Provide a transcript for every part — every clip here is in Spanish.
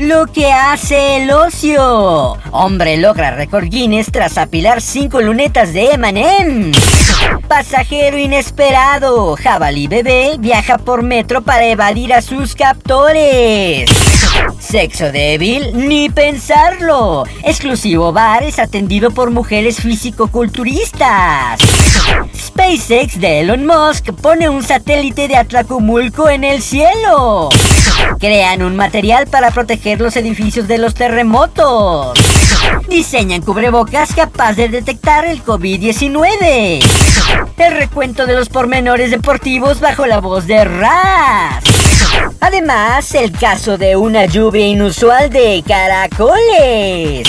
Lo que hace el ocio. Hombre logra récord Guinness tras apilar cinco lunetas de M&M. Pasajero inesperado. Jabalí bebé viaja por metro para evadir a sus captores. Sexo débil, ni pensarlo. Exclusivo bar es atendido por mujeres físico-culturistas. SpaceX de Elon Musk pone un satélite de Atlacomulco en el cielo. Crean un material para proteger los edificios de los terremotos. Diseñan cubrebocas capaz de detectar el COVID-19. El recuento de los pormenores deportivos bajo la voz de Raz. Además, el caso de una lluvia inusual de caracoles.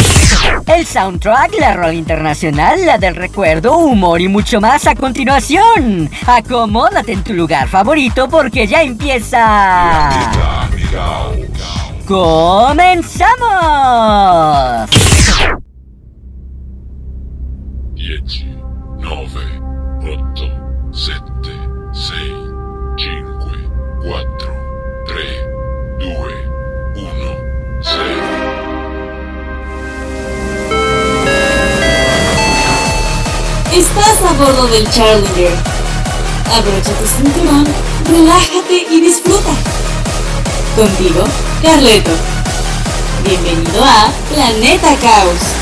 El soundtrack, la rol internacional, la del recuerdo, humor y mucho más a continuación. Acomódate en tu lugar favorito porque ya empieza. ¡Comenzamos! Bordo del Challenger. Abrocha tu cinturón, relájate y disfruta. Contigo, Carleto. Bienvenido a Planeta Caos.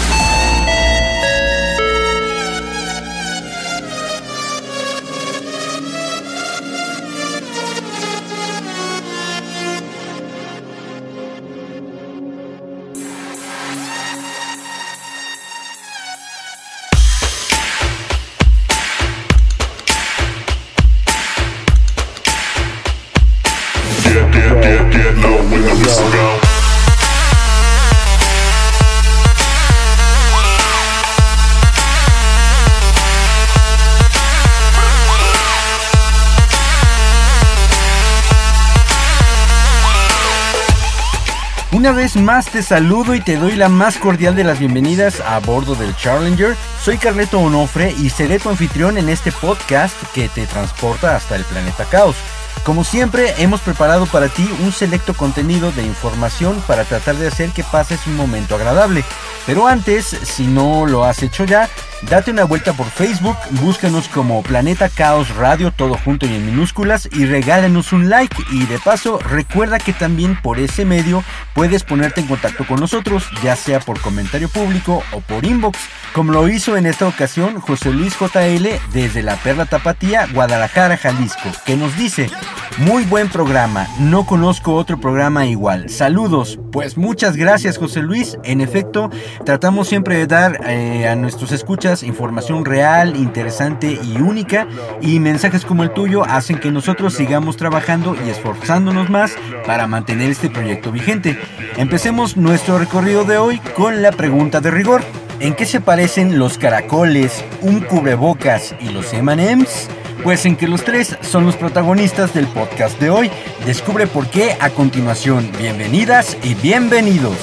Más te saludo y te doy la más cordial de las bienvenidas a bordo del Challenger. Soy Carleto Onofre y seré tu anfitrión en este podcast que te transporta hasta el planeta Caos. Como siempre, hemos preparado para ti un selecto contenido de información para tratar de hacer que pases un momento agradable. Pero antes, si no lo has hecho ya, date una vuelta por Facebook, búscanos como Planeta Caos Radio, todo junto y en minúsculas, y regálanos un like. Y de paso, recuerda que también por ese medio puedes ponerte en contacto con nosotros, ya sea por comentario público o por inbox, como lo hizo en esta ocasión José Luis JL desde la Perla Tapatía, Guadalajara, Jalisco, que nos dice, muy buen programa, no conozco otro programa igual. Saludos, pues muchas gracias José Luis, en efecto, tratamos siempre de dar eh, a nuestros escuchas información real, interesante y única, y mensajes como el tuyo hacen que nosotros sigamos trabajando y esforzándonos más para mantener este proyecto vigente. Empecemos nuestro recorrido de hoy con la pregunta de rigor. ¿En qué se parecen los caracoles, un cubrebocas y los M&M's? Pues en que los tres son los protagonistas del podcast de hoy. Descubre por qué a continuación. Bienvenidas y bienvenidos.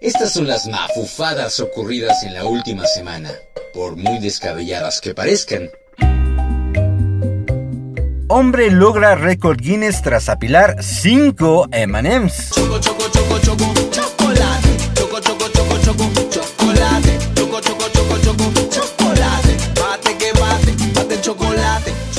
Estas son las mafufadas ocurridas en la última semana, por muy descabelladas que parezcan. Hombre logra récord Guinness tras apilar 5 M&M's. Choco, choco, choco,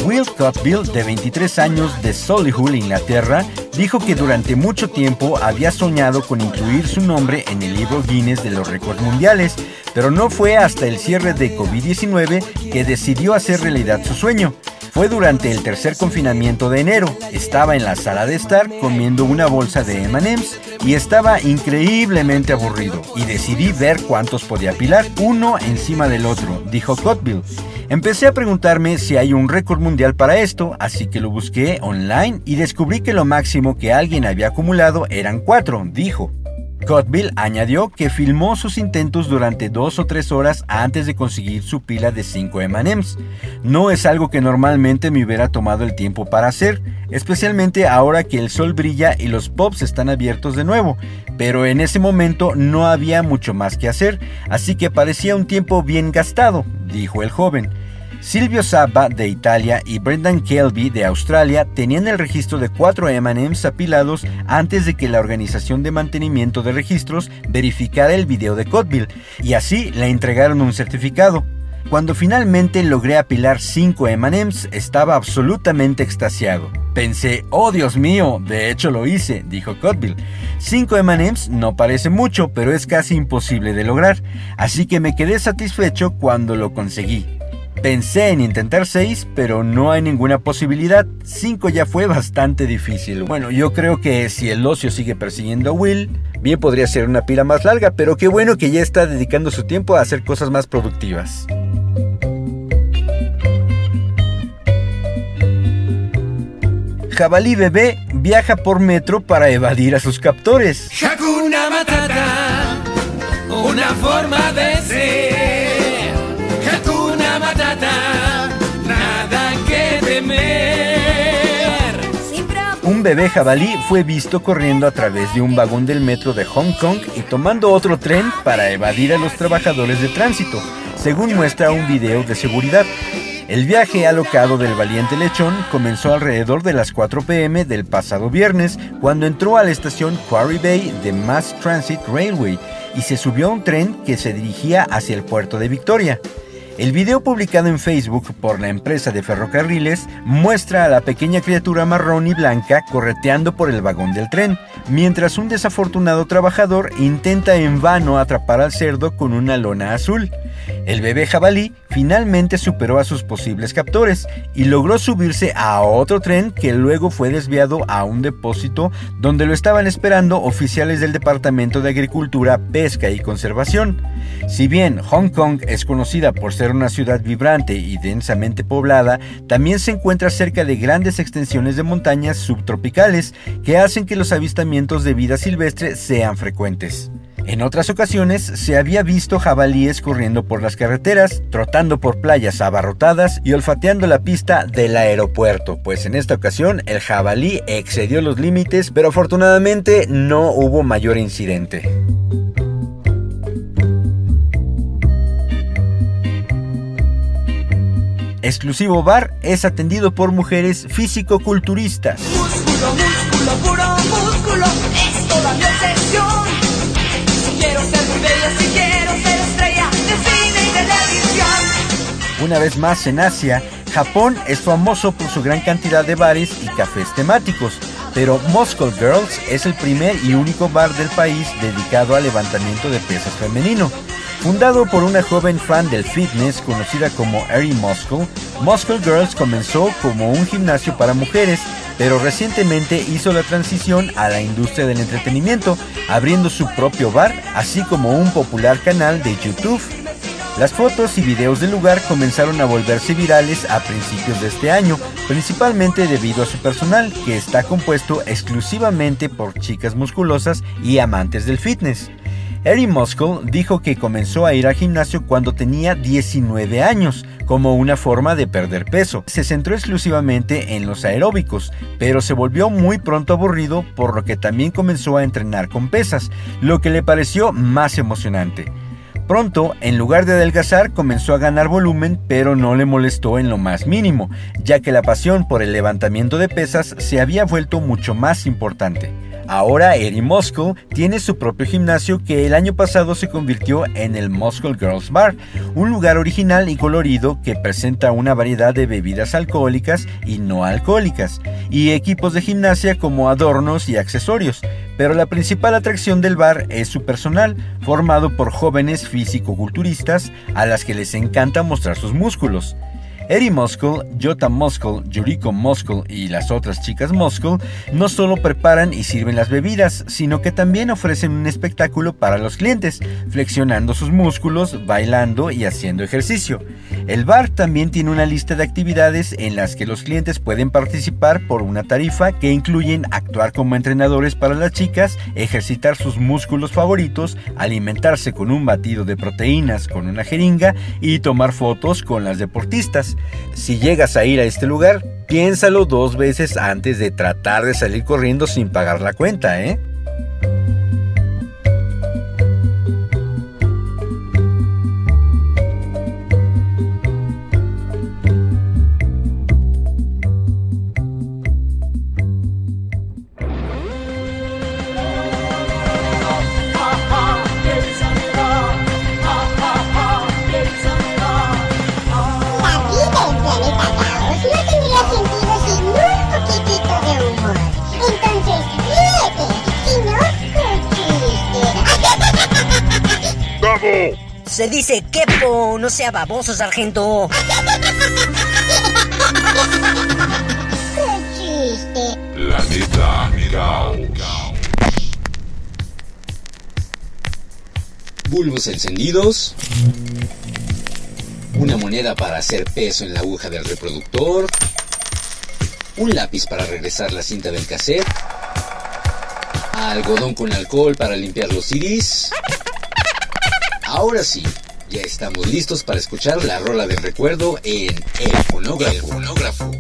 Will Cutbill, de 23 años de Solihull, Inglaterra, dijo que durante mucho tiempo había soñado con incluir su nombre en el libro Guinness de los récords mundiales, pero no fue hasta el cierre de COVID-19 que decidió hacer realidad su sueño. Fue durante el tercer confinamiento de enero. Estaba en la sala de estar comiendo una bolsa de M&M's y estaba increíblemente aburrido y decidí ver cuántos podía apilar uno encima del otro, dijo Cotbill. Empecé a preguntarme si hay un récord mundial para esto, así que lo busqué online y descubrí que lo máximo que alguien había acumulado eran cuatro, dijo. Cotville añadió que filmó sus intentos durante dos o tres horas antes de conseguir su pila de 5 M&M's. No es algo que normalmente me hubiera tomado el tiempo para hacer, especialmente ahora que el sol brilla y los pops están abiertos de nuevo, pero en ese momento no había mucho más que hacer, así que parecía un tiempo bien gastado, dijo el joven. Silvio Sabba de Italia y Brendan Kelby de Australia tenían el registro de cuatro M&M's apilados antes de que la organización de mantenimiento de registros verificara el video de Cotville y así le entregaron un certificado. Cuando finalmente logré apilar 5 M&M's estaba absolutamente extasiado. Pensé, oh Dios mío, de hecho lo hice, dijo Cotville. 5 M&M's no parece mucho, pero es casi imposible de lograr, así que me quedé satisfecho cuando lo conseguí. Pensé en intentar 6, pero no hay ninguna posibilidad. 5 ya fue bastante difícil. Bueno, yo creo que si el ocio sigue persiguiendo a Will, bien podría ser una pila más larga, pero qué bueno que ya está dedicando su tiempo a hacer cosas más productivas. Jabalí bebé viaja por metro para evadir a sus captores. Hakuna Matata, una forma de ser. Bebé jabalí fue visto corriendo a través de un vagón del metro de Hong Kong y tomando otro tren para evadir a los trabajadores de tránsito, según muestra un video de seguridad. El viaje alocado del valiente lechón comenzó alrededor de las 4 pm del pasado viernes cuando entró a la estación Quarry Bay de Mass Transit Railway y se subió a un tren que se dirigía hacia el puerto de Victoria. El video publicado en Facebook por la empresa de ferrocarriles muestra a la pequeña criatura marrón y blanca correteando por el vagón del tren, mientras un desafortunado trabajador intenta en vano atrapar al cerdo con una lona azul. El bebé jabalí finalmente superó a sus posibles captores y logró subirse a otro tren que luego fue desviado a un depósito donde lo estaban esperando oficiales del Departamento de Agricultura, Pesca y Conservación. Si bien Hong Kong es conocida por ser una ciudad vibrante y densamente poblada, también se encuentra cerca de grandes extensiones de montañas subtropicales que hacen que los avistamientos de vida silvestre sean frecuentes. En otras ocasiones se había visto jabalíes corriendo por las carreteras, trotando por playas abarrotadas y olfateando la pista del aeropuerto, pues en esta ocasión el jabalí excedió los límites, pero afortunadamente no hubo mayor incidente. Exclusivo Bar es atendido por mujeres físico-culturistas. Músculo, músculo, puro músculo, es toda mi. Una vez más en Asia, Japón es famoso por su gran cantidad de bares y cafés temáticos, pero Moscow Girls es el primer y único bar del país dedicado al levantamiento de pesas femenino. Fundado por una joven fan del fitness conocida como Eri Moscow, Moscow Girls comenzó como un gimnasio para mujeres, pero recientemente hizo la transición a la industria del entretenimiento, abriendo su propio bar, así como un popular canal de YouTube. Las fotos y videos del lugar comenzaron a volverse virales a principios de este año, principalmente debido a su personal, que está compuesto exclusivamente por chicas musculosas y amantes del fitness. Eri Moscow dijo que comenzó a ir al gimnasio cuando tenía 19 años, como una forma de perder peso. Se centró exclusivamente en los aeróbicos, pero se volvió muy pronto aburrido, por lo que también comenzó a entrenar con pesas, lo que le pareció más emocionante. Pronto, en lugar de adelgazar, comenzó a ganar volumen, pero no le molestó en lo más mínimo, ya que la pasión por el levantamiento de pesas se había vuelto mucho más importante. Ahora Eri Moscow tiene su propio gimnasio que el año pasado se convirtió en el Moscow Girls Bar, un lugar original y colorido que presenta una variedad de bebidas alcohólicas y no alcohólicas, y equipos de gimnasia como adornos y accesorios, pero la principal atracción del bar es su personal, formado por jóvenes físico-culturistas a las que les encanta mostrar sus músculos. Eddie Muskell, Jota Muskell, Yuriko Muskell y las otras chicas Muskell no solo preparan y sirven las bebidas, sino que también ofrecen un espectáculo para los clientes, flexionando sus músculos, bailando y haciendo ejercicio. El bar también tiene una lista de actividades en las que los clientes pueden participar por una tarifa que incluyen actuar como entrenadores para las chicas, ejercitar sus músculos favoritos, alimentarse con un batido de proteínas con una jeringa y tomar fotos con las deportistas. Si llegas a ir a este lugar, piénsalo dos veces antes de tratar de salir corriendo sin pagar la cuenta, ¿eh? Se dice quepo, no sea baboso, sargento. ¡Qué chiste! Planeta Caos. Bulbos encendidos. Una moneda para hacer peso en la aguja del reproductor. Un lápiz para regresar la cinta del cassette. Algodón con alcohol para limpiar los CDs. Ahora sí, ya estamos listos para escuchar la rola del recuerdo en El Fonógrafo. El fonógrafo.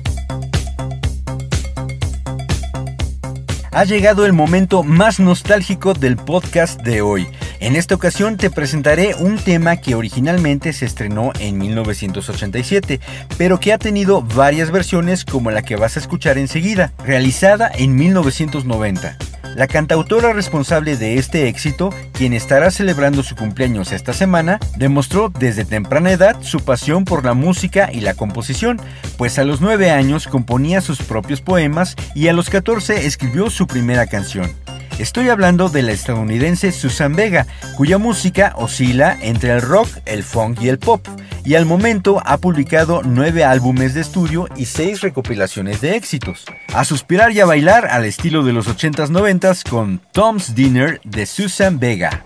Ha llegado el momento más nostálgico del podcast de hoy. En esta ocasión te presentaré un tema que originalmente se estrenó en 1987, pero que ha tenido varias versiones como la que vas a escuchar enseguida, realizada en 1990. La cantautora responsable de este éxito, quien estará celebrando su cumpleaños esta semana, demostró desde temprana edad su pasión por la música y la composición, pues a los 9 años componía sus propios poemas y a los 14 escribió su primera canción. Estoy hablando de la estadounidense Susan Vega, cuya música oscila entre el rock, el funk y el pop, y al momento ha publicado nueve álbumes de estudio y seis recopilaciones de éxitos. A suspirar y a bailar al estilo de los 80s 90s con Tom's Dinner de Susan Vega.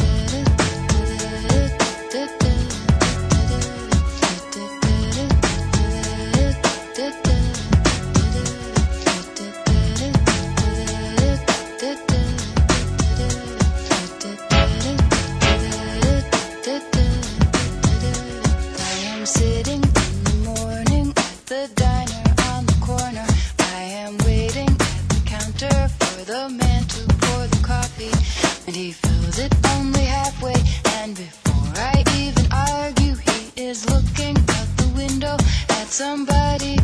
and he fills it only halfway. And before I even argue, he is looking out the window at somebody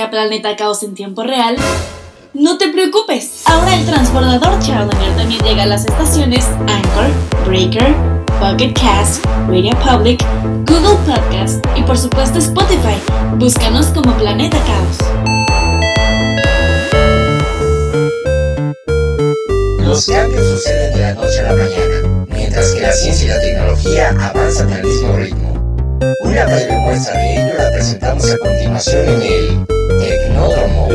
a Planeta Caos en tiempo real? No te preocupes, ahora el transbordador Challenger también llega a las estaciones Anchor, Breaker, Pocket Cast, Radio Public, Google Podcast y por supuesto Spotify. Búscanos como Planeta Caos. Los cambios suceden de la noche a la mañana, mientras que la ciencia y la tecnología avanzan al mismo ritmo. Una breve muestra de ello la presentamos a continuación en el Tecnódromo.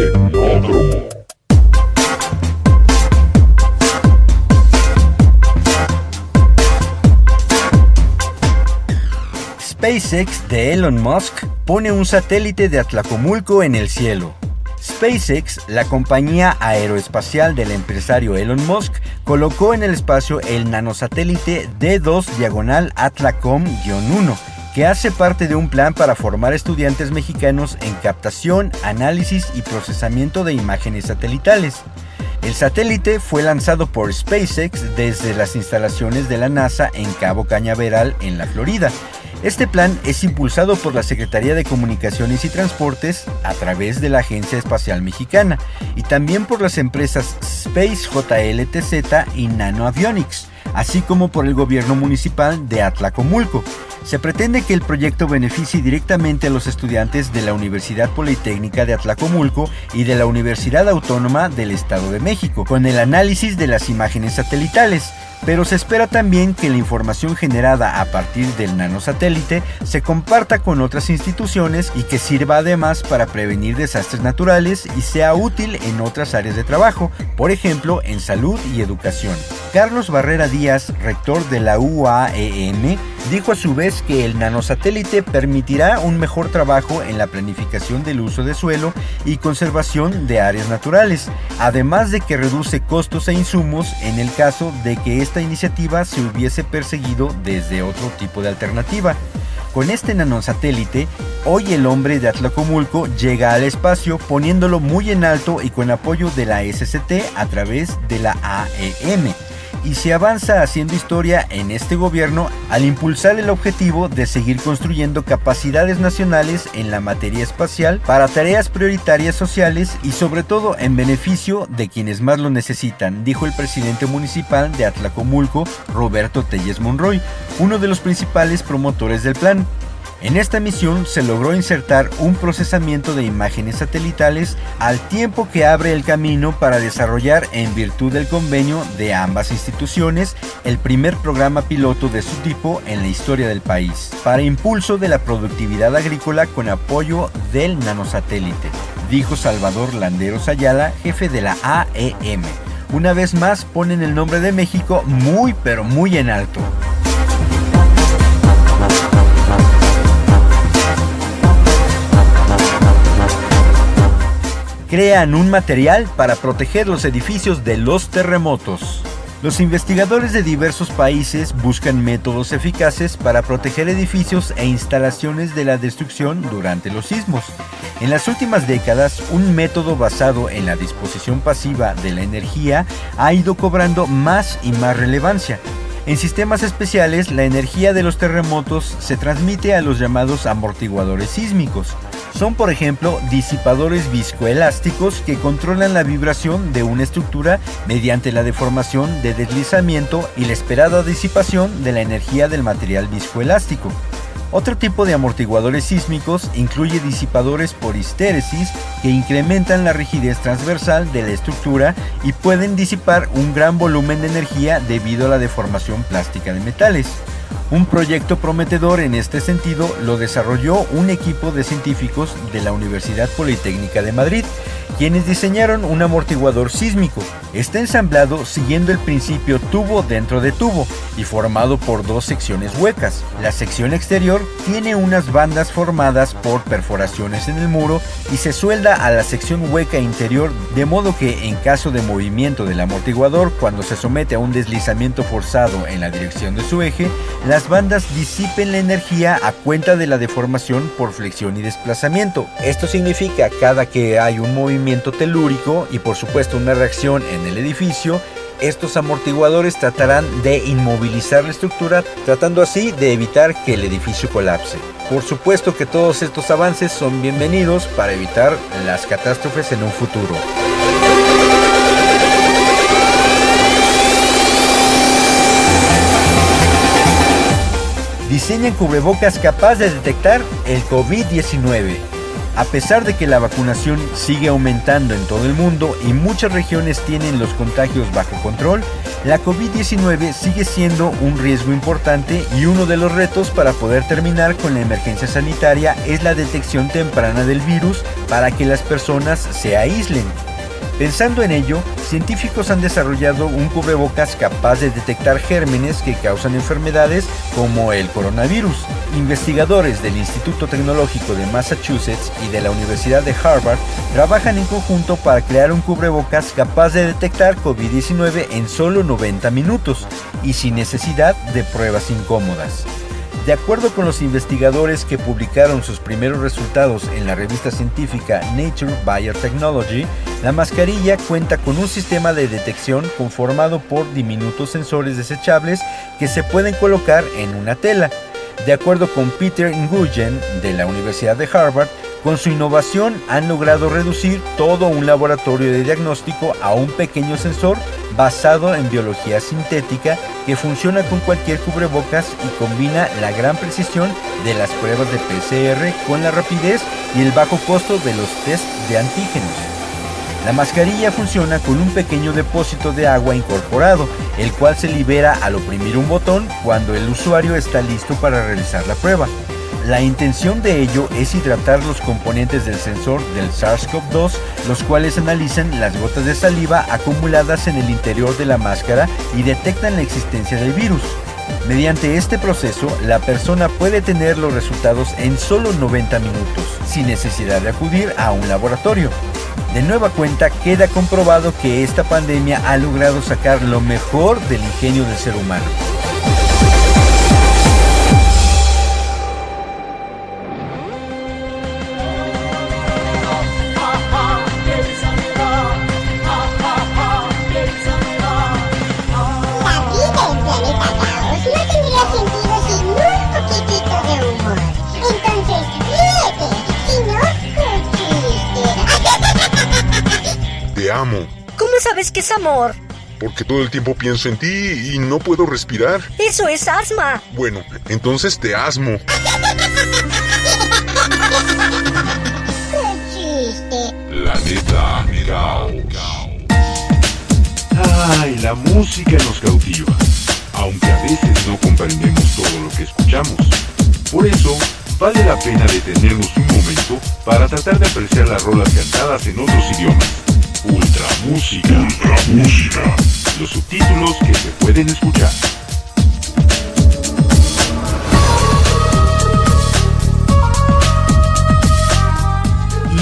SpaceX de Elon Musk pone un satélite de Atlacomulco en el cielo. SpaceX, la compañía aeroespacial del empresario Elon Musk, colocó en el espacio el nanosatélite D2 diagonal Atlacom-1, que hace parte de un plan para formar estudiantes mexicanos en captación, análisis y procesamiento de imágenes satelitales. El satélite fue lanzado por SpaceX desde las instalaciones de la NASA en Cabo Cañaveral, en la Florida. Este plan es impulsado por la Secretaría de Comunicaciones y Transportes a través de la Agencia Espacial Mexicana y también por las empresas Space JLTZ y Nano Avionics, así como por el gobierno municipal de Atlacomulco. Se pretende que el proyecto beneficie directamente a los estudiantes de la Universidad Politécnica de Atlacomulco y de la Universidad Autónoma del Estado de México, con el análisis de las imágenes satelitales. Pero se espera también que la información generada a partir del nanosatélite se comparta con otras instituciones y que sirva además para prevenir desastres naturales y sea útil en otras áreas de trabajo, por ejemplo en salud y educación. Carlos Barrera Díaz, rector de la UAEM, dijo a su vez que el nanosatélite permitirá un mejor trabajo en la planificación del uso de suelo y conservación de áreas naturales, además de que reduce costos e insumos en el caso de que esta iniciativa se hubiese perseguido desde otro tipo de alternativa. Con este nanosatélite, hoy el hombre de Atlacomulco llega al espacio poniéndolo muy en alto y con apoyo de la SCT a través de la AEM y se avanza haciendo historia en este gobierno al impulsar el objetivo de seguir construyendo capacidades nacionales en la materia espacial para tareas prioritarias sociales y sobre todo en beneficio de quienes más lo necesitan, dijo el presidente municipal de Atlacomulco, Roberto Telles Monroy, uno de los principales promotores del plan. En esta misión se logró insertar un procesamiento de imágenes satelitales al tiempo que abre el camino para desarrollar en virtud del convenio de ambas instituciones el primer programa piloto de su tipo en la historia del país, para impulso de la productividad agrícola con apoyo del nanosatélite, dijo Salvador Landeros Ayala, jefe de la AEM. Una vez más ponen el nombre de México muy pero muy en alto. Crean un material para proteger los edificios de los terremotos. Los investigadores de diversos países buscan métodos eficaces para proteger edificios e instalaciones de la destrucción durante los sismos. En las últimas décadas, un método basado en la disposición pasiva de la energía ha ido cobrando más y más relevancia. En sistemas especiales, la energía de los terremotos se transmite a los llamados amortiguadores sísmicos. Son, por ejemplo, disipadores viscoelásticos que controlan la vibración de una estructura mediante la deformación de deslizamiento y la esperada disipación de la energía del material viscoelástico. Otro tipo de amortiguadores sísmicos incluye disipadores por histéresis que incrementan la rigidez transversal de la estructura y pueden disipar un gran volumen de energía debido a la deformación plástica de metales. Un proyecto prometedor en este sentido lo desarrolló un equipo de científicos de la Universidad Politécnica de Madrid, quienes diseñaron un amortiguador sísmico. Está ensamblado siguiendo el principio tubo dentro de tubo y formado por dos secciones huecas. La sección exterior tiene unas bandas formadas por perforaciones en el muro y se suelda a la sección hueca interior de modo que en caso de movimiento del amortiguador cuando se somete a un deslizamiento forzado en la dirección de su eje, las bandas disipen la energía a cuenta de la deformación por flexión y desplazamiento. Esto significa cada que hay un movimiento telúrico y por supuesto una reacción en el edificio, estos amortiguadores tratarán de inmovilizar la estructura, tratando así de evitar que el edificio colapse. Por supuesto que todos estos avances son bienvenidos para evitar las catástrofes en un futuro. Diseñan cubrebocas capaz de detectar el COVID-19. A pesar de que la vacunación sigue aumentando en todo el mundo y muchas regiones tienen los contagios bajo control, la COVID-19 sigue siendo un riesgo importante y uno de los retos para poder terminar con la emergencia sanitaria es la detección temprana del virus para que las personas se aíslen. Pensando en ello, científicos han desarrollado un cubrebocas capaz de detectar gérmenes que causan enfermedades como el coronavirus. Investigadores del Instituto Tecnológico de Massachusetts y de la Universidad de Harvard trabajan en conjunto para crear un cubrebocas capaz de detectar COVID-19 en solo 90 minutos y sin necesidad de pruebas incómodas. De acuerdo con los investigadores que publicaron sus primeros resultados en la revista científica Nature Biotechnology, la mascarilla cuenta con un sistema de detección conformado por diminutos sensores desechables que se pueden colocar en una tela. De acuerdo con Peter Nguyen de la Universidad de Harvard, con su innovación han logrado reducir todo un laboratorio de diagnóstico a un pequeño sensor basado en biología sintética que funciona con cualquier cubrebocas y combina la gran precisión de las pruebas de PCR con la rapidez y el bajo costo de los test de antígenos. La mascarilla funciona con un pequeño depósito de agua incorporado, el cual se libera al oprimir un botón cuando el usuario está listo para realizar la prueba. La intención de ello es hidratar los componentes del sensor del SARS-CoV-2, los cuales analizan las gotas de saliva acumuladas en el interior de la máscara y detectan la existencia del virus. Mediante este proceso, la persona puede tener los resultados en solo 90 minutos, sin necesidad de acudir a un laboratorio. De nueva cuenta, queda comprobado que esta pandemia ha logrado sacar lo mejor del ingenio del ser humano. Sabes que es amor? porque todo el tiempo pienso en ti y no puedo respirar. Eso es asma. Bueno, entonces te asmo. Qué chiste. Planeta Caos. Ay, la música nos cautiva, aunque a veces no comprendemos todo lo que escuchamos. Por eso, vale la pena detenernos un momento para tratar de apreciar las rolas cantadas en otros idiomas. Ultra música. Ultra música. Los subtítulos que se pueden escuchar.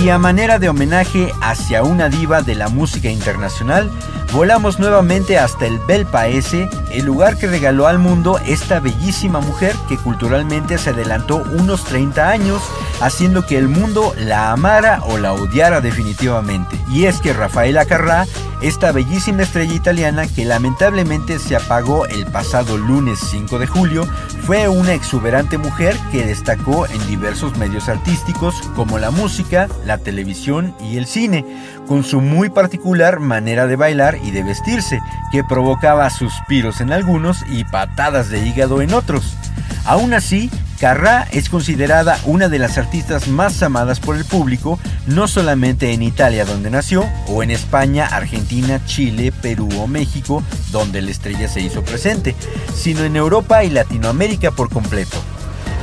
Y a manera de homenaje hacia una diva de la música internacional, volamos nuevamente hasta el Bel Paese, el lugar que regaló al mundo esta bellísima mujer que culturalmente se adelantó unos 30 años, haciendo que el mundo la amara o la odiara definitivamente. Y es que Rafaela Carrà, esta bellísima estrella italiana que lamentablemente se apagó el pasado lunes 5 de julio, fue una exuberante mujer que destacó en diversos medios artísticos como la música, la televisión y el cine, con su muy particular manera de bailar y de vestirse, que provocaba suspiros en algunos y patadas de hígado en otros. Aún así, Carrá es considerada una de las artistas más amadas por el público, no solamente en Italia donde nació, o en España, Argentina, Chile, Perú o México, donde la estrella se hizo presente, sino en Europa y Latinoamérica por completo.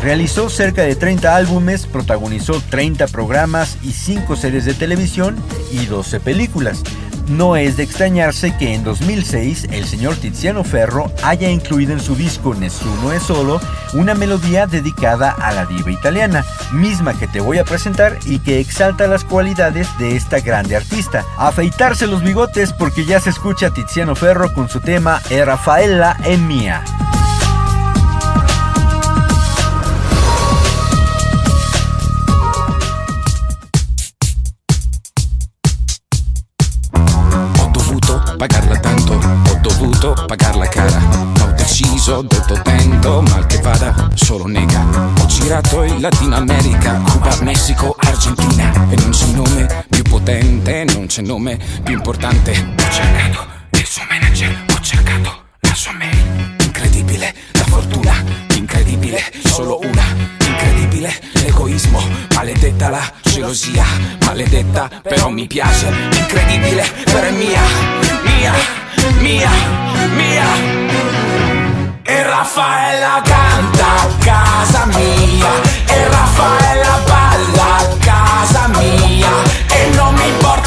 Realizó cerca de 30 álbumes, protagonizó 30 programas y 5 series de televisión y 12 películas. No es de extrañarse que en 2006 el señor Tiziano Ferro haya incluido en su disco Nessuno es solo una melodía dedicada a la diva italiana, misma que te voy a presentar y que exalta las cualidades de esta grande artista. Afeitarse los bigotes porque ya se escucha Tiziano Ferro con su tema E Rafaela è mia. Ho detto tento, mal che vada, solo nega. Ho girato in Latino America, Cuba, Messico, Argentina. E non c'è nome più potente, non c'è nome più importante. Ho cercato il suo manager, ho cercato la sua mail. Incredibile, la fortuna, incredibile, solo una. Incredibile, l'egoismo, maledetta la gelosia, maledetta, però mi piace. Incredibile, però è mia, mia, mia, mia. E Raffaella canta a casa mia, e Raffaella balla a casa mia, e non mi importa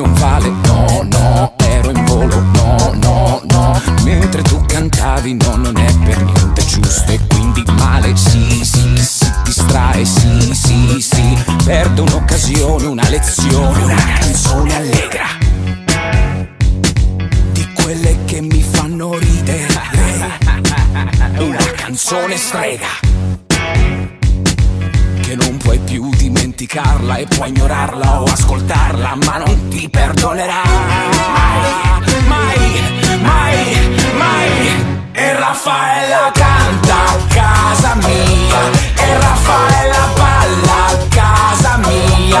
Non vale, no, no, ero in volo, no, no, no. Mentre tu cantavi, no, non è per niente giusto. E quindi male, sì, sì, si distrae, sì, sì, sì. Perde un'occasione, una lezione, una canzone allegra. Di quelle che mi fanno ridere. Una canzone strega dimenticarla e puoi ignorarla o ascoltarla, ma non ti perdonerà. Mai, mai, mai, mai. E Raffaella canta a casa mia, e Raffaella balla a casa mia,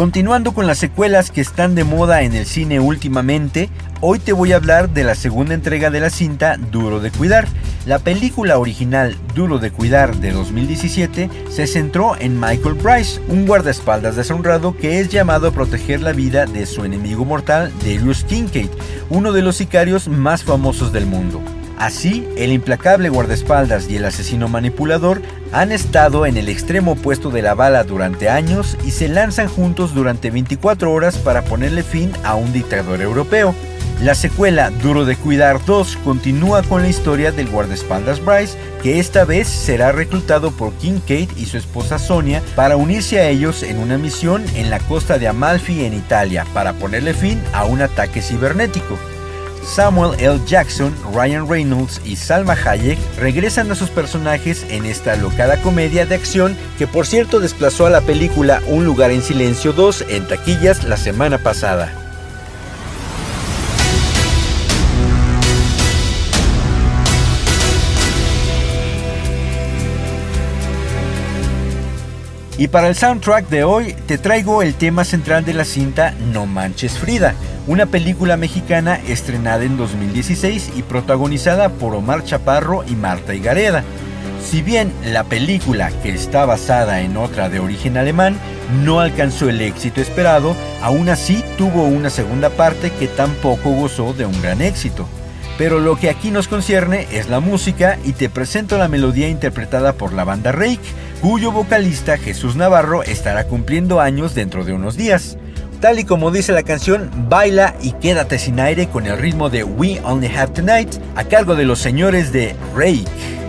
Continuando con las secuelas que están de moda en el cine últimamente, hoy te voy a hablar de la segunda entrega de la cinta Duro de Cuidar. La película original Duro de Cuidar de 2017 se centró en Michael Bryce, un guardaespaldas deshonrado que es llamado a proteger la vida de su enemigo mortal, Darius Kincaid, uno de los sicarios más famosos del mundo. Así, el implacable guardaespaldas y el asesino manipulador han estado en el extremo opuesto de la bala durante años y se lanzan juntos durante 24 horas para ponerle fin a un dictador europeo. La secuela Duro de Cuidar 2 continúa con la historia del guardaespaldas Bryce, que esta vez será reclutado por Kincaid y su esposa Sonia para unirse a ellos en una misión en la costa de Amalfi en Italia para ponerle fin a un ataque cibernético. Samuel L. Jackson, Ryan Reynolds y Salma Hayek regresan a sus personajes en esta locada comedia de acción que por cierto desplazó a la película Un lugar en silencio 2 en taquillas la semana pasada. Y para el soundtrack de hoy te traigo el tema central de la cinta No Manches Frida, una película mexicana estrenada en 2016 y protagonizada por Omar Chaparro y Marta Higareda. Si bien la película, que está basada en otra de origen alemán, no alcanzó el éxito esperado, aún así tuvo una segunda parte que tampoco gozó de un gran éxito. Pero lo que aquí nos concierne es la música y te presento la melodía interpretada por la banda Rake, cuyo vocalista Jesús Navarro estará cumpliendo años dentro de unos días. Tal y como dice la canción, baila y quédate sin aire con el ritmo de We Only Have Tonight a cargo de los señores de Rake.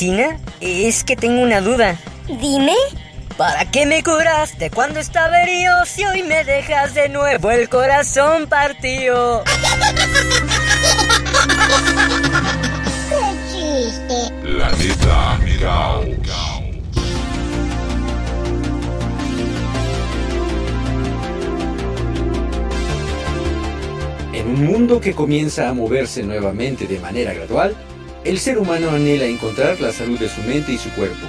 Medicina? Es que tengo una duda. Dime. ¿Para qué me curaste cuando estaba herido si hoy me dejas de nuevo el corazón partido? ¡Qué chiste! Planeta Caos. En un mundo que comienza a moverse nuevamente de manera gradual, el ser humano anhela encontrar la salud de su mente y su cuerpo.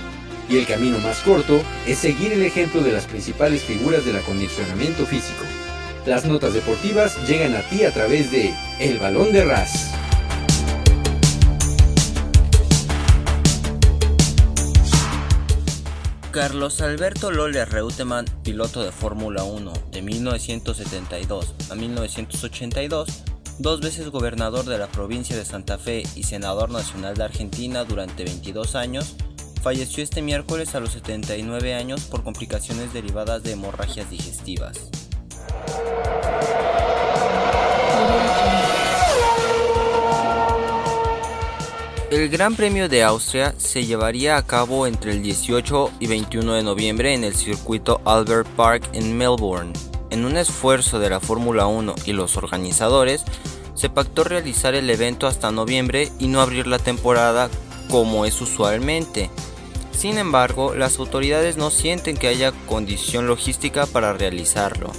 Y el camino más corto es seguir el ejemplo de las principales figuras del acondicionamiento físico. Las notas deportivas llegan a ti a través de El Balón de Ras. Carlos Alberto Loller Reutemann, piloto de Fórmula 1 de 1972 a 1982, dos veces gobernador de la provincia de Santa Fe y senador nacional de Argentina durante 22 años, falleció este miércoles a los 79 años por complicaciones derivadas de hemorragias digestivas. El Gran Premio de Austria se llevaría a cabo entre el 18 y 21 de noviembre en el circuito Albert Park en Melbourne. En un esfuerzo de la Fórmula 1 y los organizadores, se pactó realizar el evento hasta noviembre y no abrir la temporada como es usualmente. Sin embargo, las autoridades no sienten que haya condición logística para realizarlo.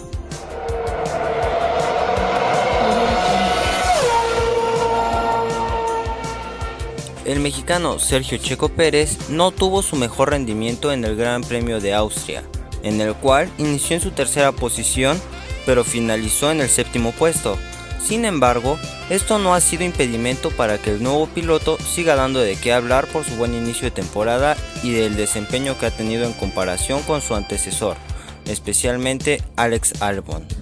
El mexicano Sergio Checo Pérez no tuvo su mejor rendimiento en el Gran Premio de Austria, en el cual inició en su tercera posición, pero finalizó en el séptimo puesto. Sin embargo, esto no ha sido impedimento para que el nuevo piloto siga dando de qué hablar por su buen inicio de temporada y del desempeño que ha tenido en comparación con su antecesor, especialmente Alex Albon.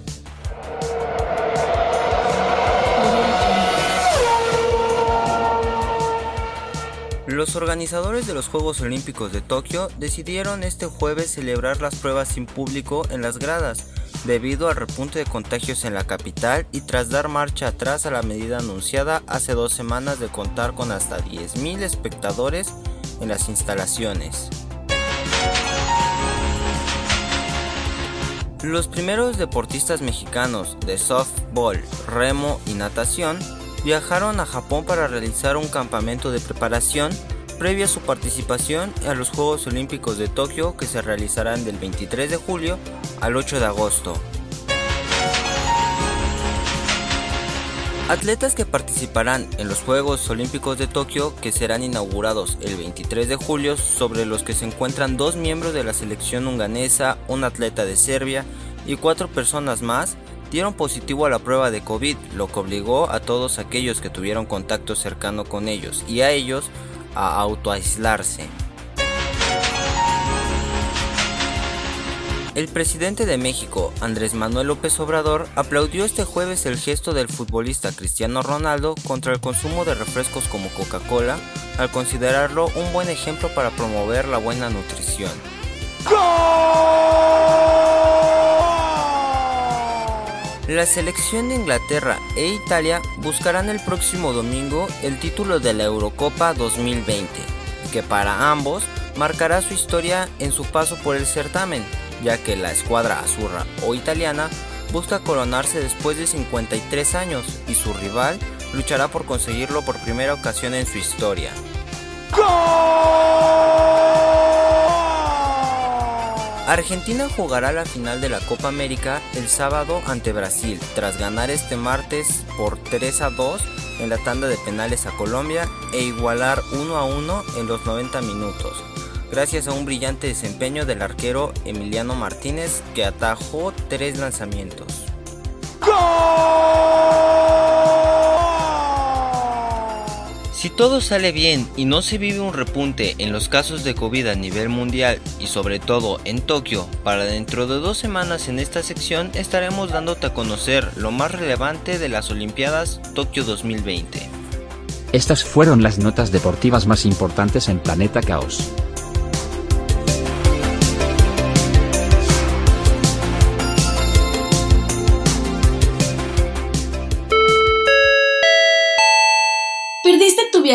Los organizadores de los Juegos Olímpicos de Tokio decidieron este jueves celebrar las pruebas sin público en las gradas, debido al repunte de contagios en la capital y tras dar marcha atrás a la medida anunciada hace dos semanas de contar con hasta 10.000 espectadores en las instalaciones. Los primeros deportistas mexicanos de softball, remo y natación viajaron a Japón para realizar un campamento de preparación previo a su participación a los Juegos Olímpicos de Tokio que se realizarán del 23 de julio al 8 de agosto. Atletas que participarán en los Juegos Olímpicos de Tokio que serán inaugurados el 23 de julio, sobre los que se encuentran dos miembros de la selección unganesa, un atleta de Serbia y cuatro personas más, dieron positivo a la prueba de COVID, lo que obligó a todos aquellos que tuvieron contacto cercano con ellos y a ellos a autoaislarse. El presidente de México, Andrés Manuel López Obrador, aplaudió este jueves el gesto del futbolista Cristiano Ronaldo contra el consumo de refrescos como Coca-Cola, al considerarlo un buen ejemplo para promover la buena nutrición. La selección de Inglaterra e Italia buscarán el próximo domingo el título de la Eurocopa 2020, que para ambos marcará su historia en su paso por el certamen, ya que la escuadra azurra o italiana busca coronarse después de 53 años y su rival luchará por conseguirlo por primera ocasión en su historia. Argentina jugará la final de la Copa América el sábado ante Brasil, tras ganar este martes por 3 a 2 en la tanda de penales a Colombia e igualar 1 a 1 en los 90 minutos, gracias a un brillante desempeño del arquero Emiliano Martínez que atajó tres lanzamientos. Si todo sale bien y no se vive un repunte en los casos de COVID a nivel mundial y sobre todo en Tokio, para dentro de dos semanas en esta sección estaremos dándote a conocer lo más relevante de las Olimpiadas Tokio 2020. Estas fueron las notas deportivas más importantes en Planeta Caos.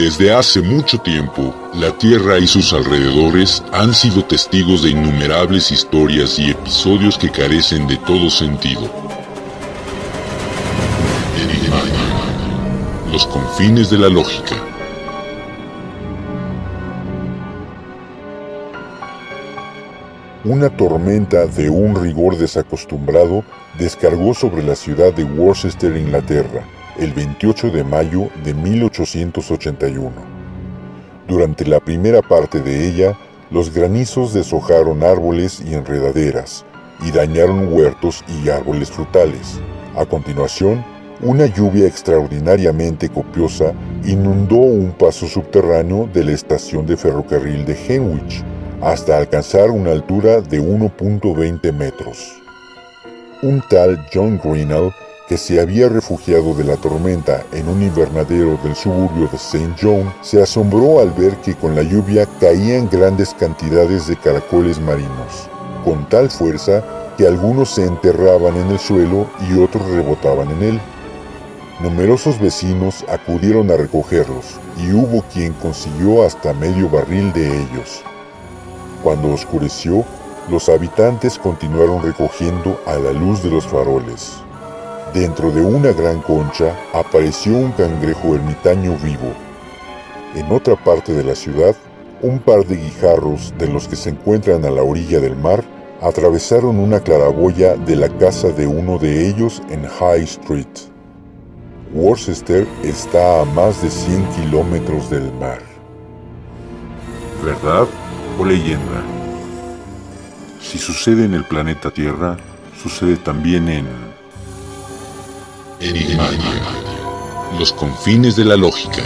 Desde hace mucho tiempo, la Tierra y sus alrededores han sido testigos de innumerables historias y episodios que carecen de todo sentido. Los confines de la lógica. Una tormenta de un rigor desacostumbrado descargó sobre la ciudad de Worcester, Inglaterra, el 28 de mayo de 1881. Durante la primera parte de ella, los granizos deshojaron árboles y enredaderas y dañaron huertos y árboles frutales. A continuación, una lluvia extraordinariamente copiosa inundó un paso subterráneo de la estación de ferrocarril de Henwich hasta alcanzar una altura de 1.20 metros. Un tal John Greenall que se había refugiado de la tormenta en un invernadero del suburbio de St. John, se asombró al ver que con la lluvia caían grandes cantidades de caracoles marinos, con tal fuerza que algunos se enterraban en el suelo y otros rebotaban en él. Numerosos vecinos acudieron a recogerlos y hubo quien consiguió hasta medio barril de ellos. Cuando oscureció, los habitantes continuaron recogiendo a la luz de los faroles. Dentro de una gran concha apareció un cangrejo ermitaño vivo. En otra parte de la ciudad, un par de guijarros de los que se encuentran a la orilla del mar atravesaron una claraboya de la casa de uno de ellos en High Street. Worcester está a más de 100 kilómetros del mar. ¿Verdad o leyenda? Si sucede en el planeta Tierra, sucede también en... Los confines de la lógica.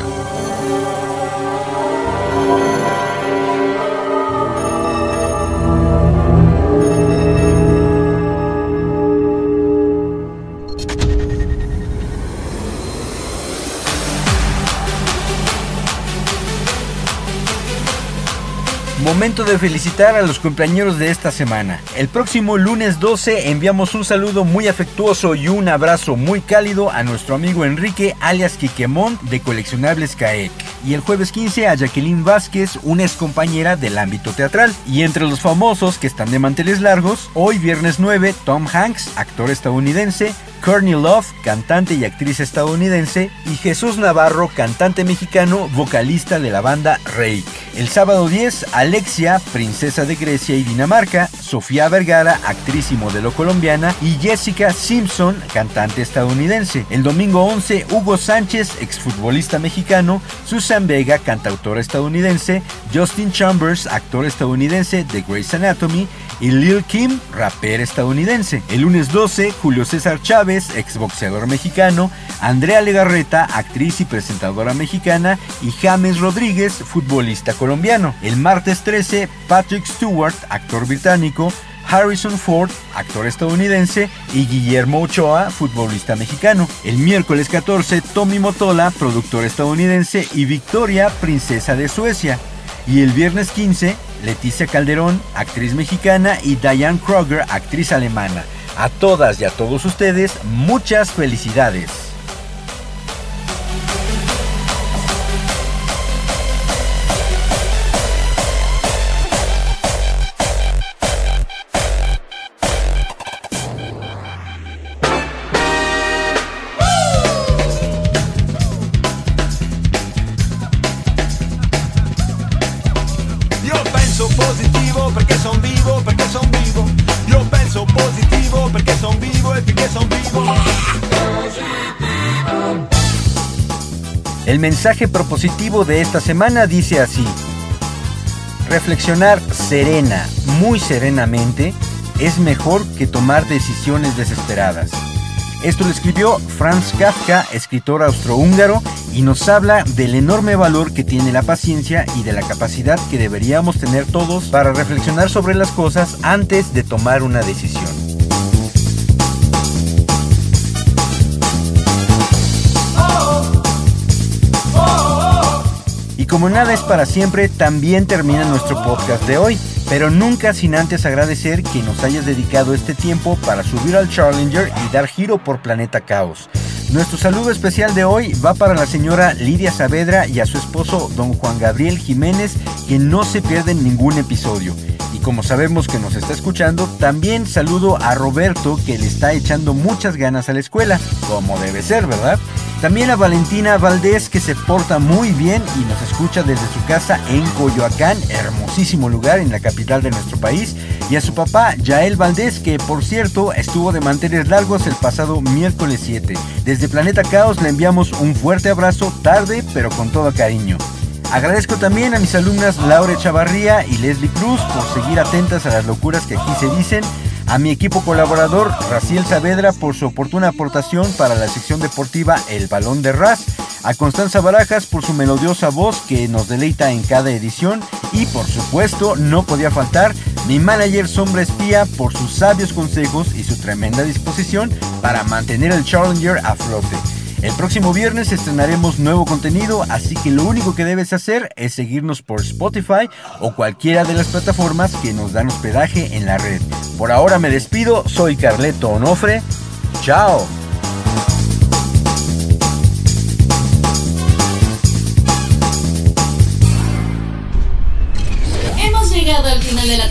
Momento de felicitar a los cumpleaños de esta semana. El próximo lunes 12 enviamos un saludo muy afectuoso y un abrazo muy cálido a nuestro amigo Enrique alias Quiquemón de Coleccionables CAEC. Y el jueves 15 a Jacqueline Vázquez, una ex compañera del ámbito teatral. Y entre los famosos que están de manteles largos, hoy viernes 9, Tom Hanks, actor estadounidense, Courtney Love, cantante y actriz estadounidense, y Jesús Navarro, cantante mexicano, vocalista de la banda Rake. El sábado 10, Alexia, princesa de Grecia y Dinamarca, Sofía Vergara, actriz y modelo colombiana, y Jessica Simpson, cantante estadounidense. El domingo 11, Hugo Sánchez, exfutbolista mexicano, Susan Vega, cantautora estadounidense, Justin Chambers, actor estadounidense de Grey's Anatomy, y Lil Kim, rapper estadounidense. El lunes 12, Julio César Chávez, exboxeador mexicano, Andrea Legarreta, actriz y presentadora mexicana, y James Rodríguez, futbolista colombiano. El martes 13, Patrick Stewart, actor británico, Harrison Ford, actor estadounidense, y Guillermo Ochoa, futbolista mexicano. El miércoles 14, Tommy Motola, productor estadounidense, y Victoria, princesa de Suecia. Y el viernes 15, Leticia Calderón, actriz mexicana, y Diane Kroger, actriz alemana. A todas y a todos ustedes, muchas felicidades. El mensaje propositivo de esta semana dice así. Reflexionar serena, muy serenamente, es mejor que tomar decisiones desesperadas. Esto lo escribió Franz Kafka, escritor austrohúngaro, y nos habla del enorme valor que tiene la paciencia y de la capacidad que deberíamos tener todos para reflexionar sobre las cosas antes de tomar una decisión. Y como nada es para siempre, también termina nuestro podcast de hoy, pero nunca sin antes agradecer que nos hayas dedicado este tiempo para subir al Challenger y dar giro por Planeta Caos. Nuestro saludo especial de hoy va para la señora Lidia Saavedra y a su esposo don Juan Gabriel Jiménez, que no se pierden ningún episodio. Y como sabemos que nos está escuchando, también saludo a Roberto que le está echando muchas ganas a la escuela, como debe ser, ¿verdad? También a Valentina Valdés que se porta muy bien y nos escucha desde su casa en Coyoacán, hermosísimo lugar en la capital de nuestro país. Y a su papá, Yael Valdés, que por cierto estuvo de mantener largos el pasado miércoles 7. Desde Planeta Caos le enviamos un fuerte abrazo tarde pero con todo cariño. Agradezco también a mis alumnas Laura Chavarría y Leslie Cruz por seguir atentas a las locuras que aquí se dicen. A mi equipo colaborador Raciel Saavedra por su oportuna aportación para la sección deportiva El Balón de Ras, a Constanza Barajas por su melodiosa voz que nos deleita en cada edición. Y por supuesto no podía faltar mi manager Sombra Espía por sus sabios consejos y su tremenda disposición para mantener el Challenger a flote. El próximo viernes estrenaremos nuevo contenido, así que lo único que debes hacer es seguirnos por Spotify o cualquiera de las plataformas que nos dan hospedaje en la red. Por ahora me despido, soy Carleto Onofre. Chao. Hemos llegado al final de la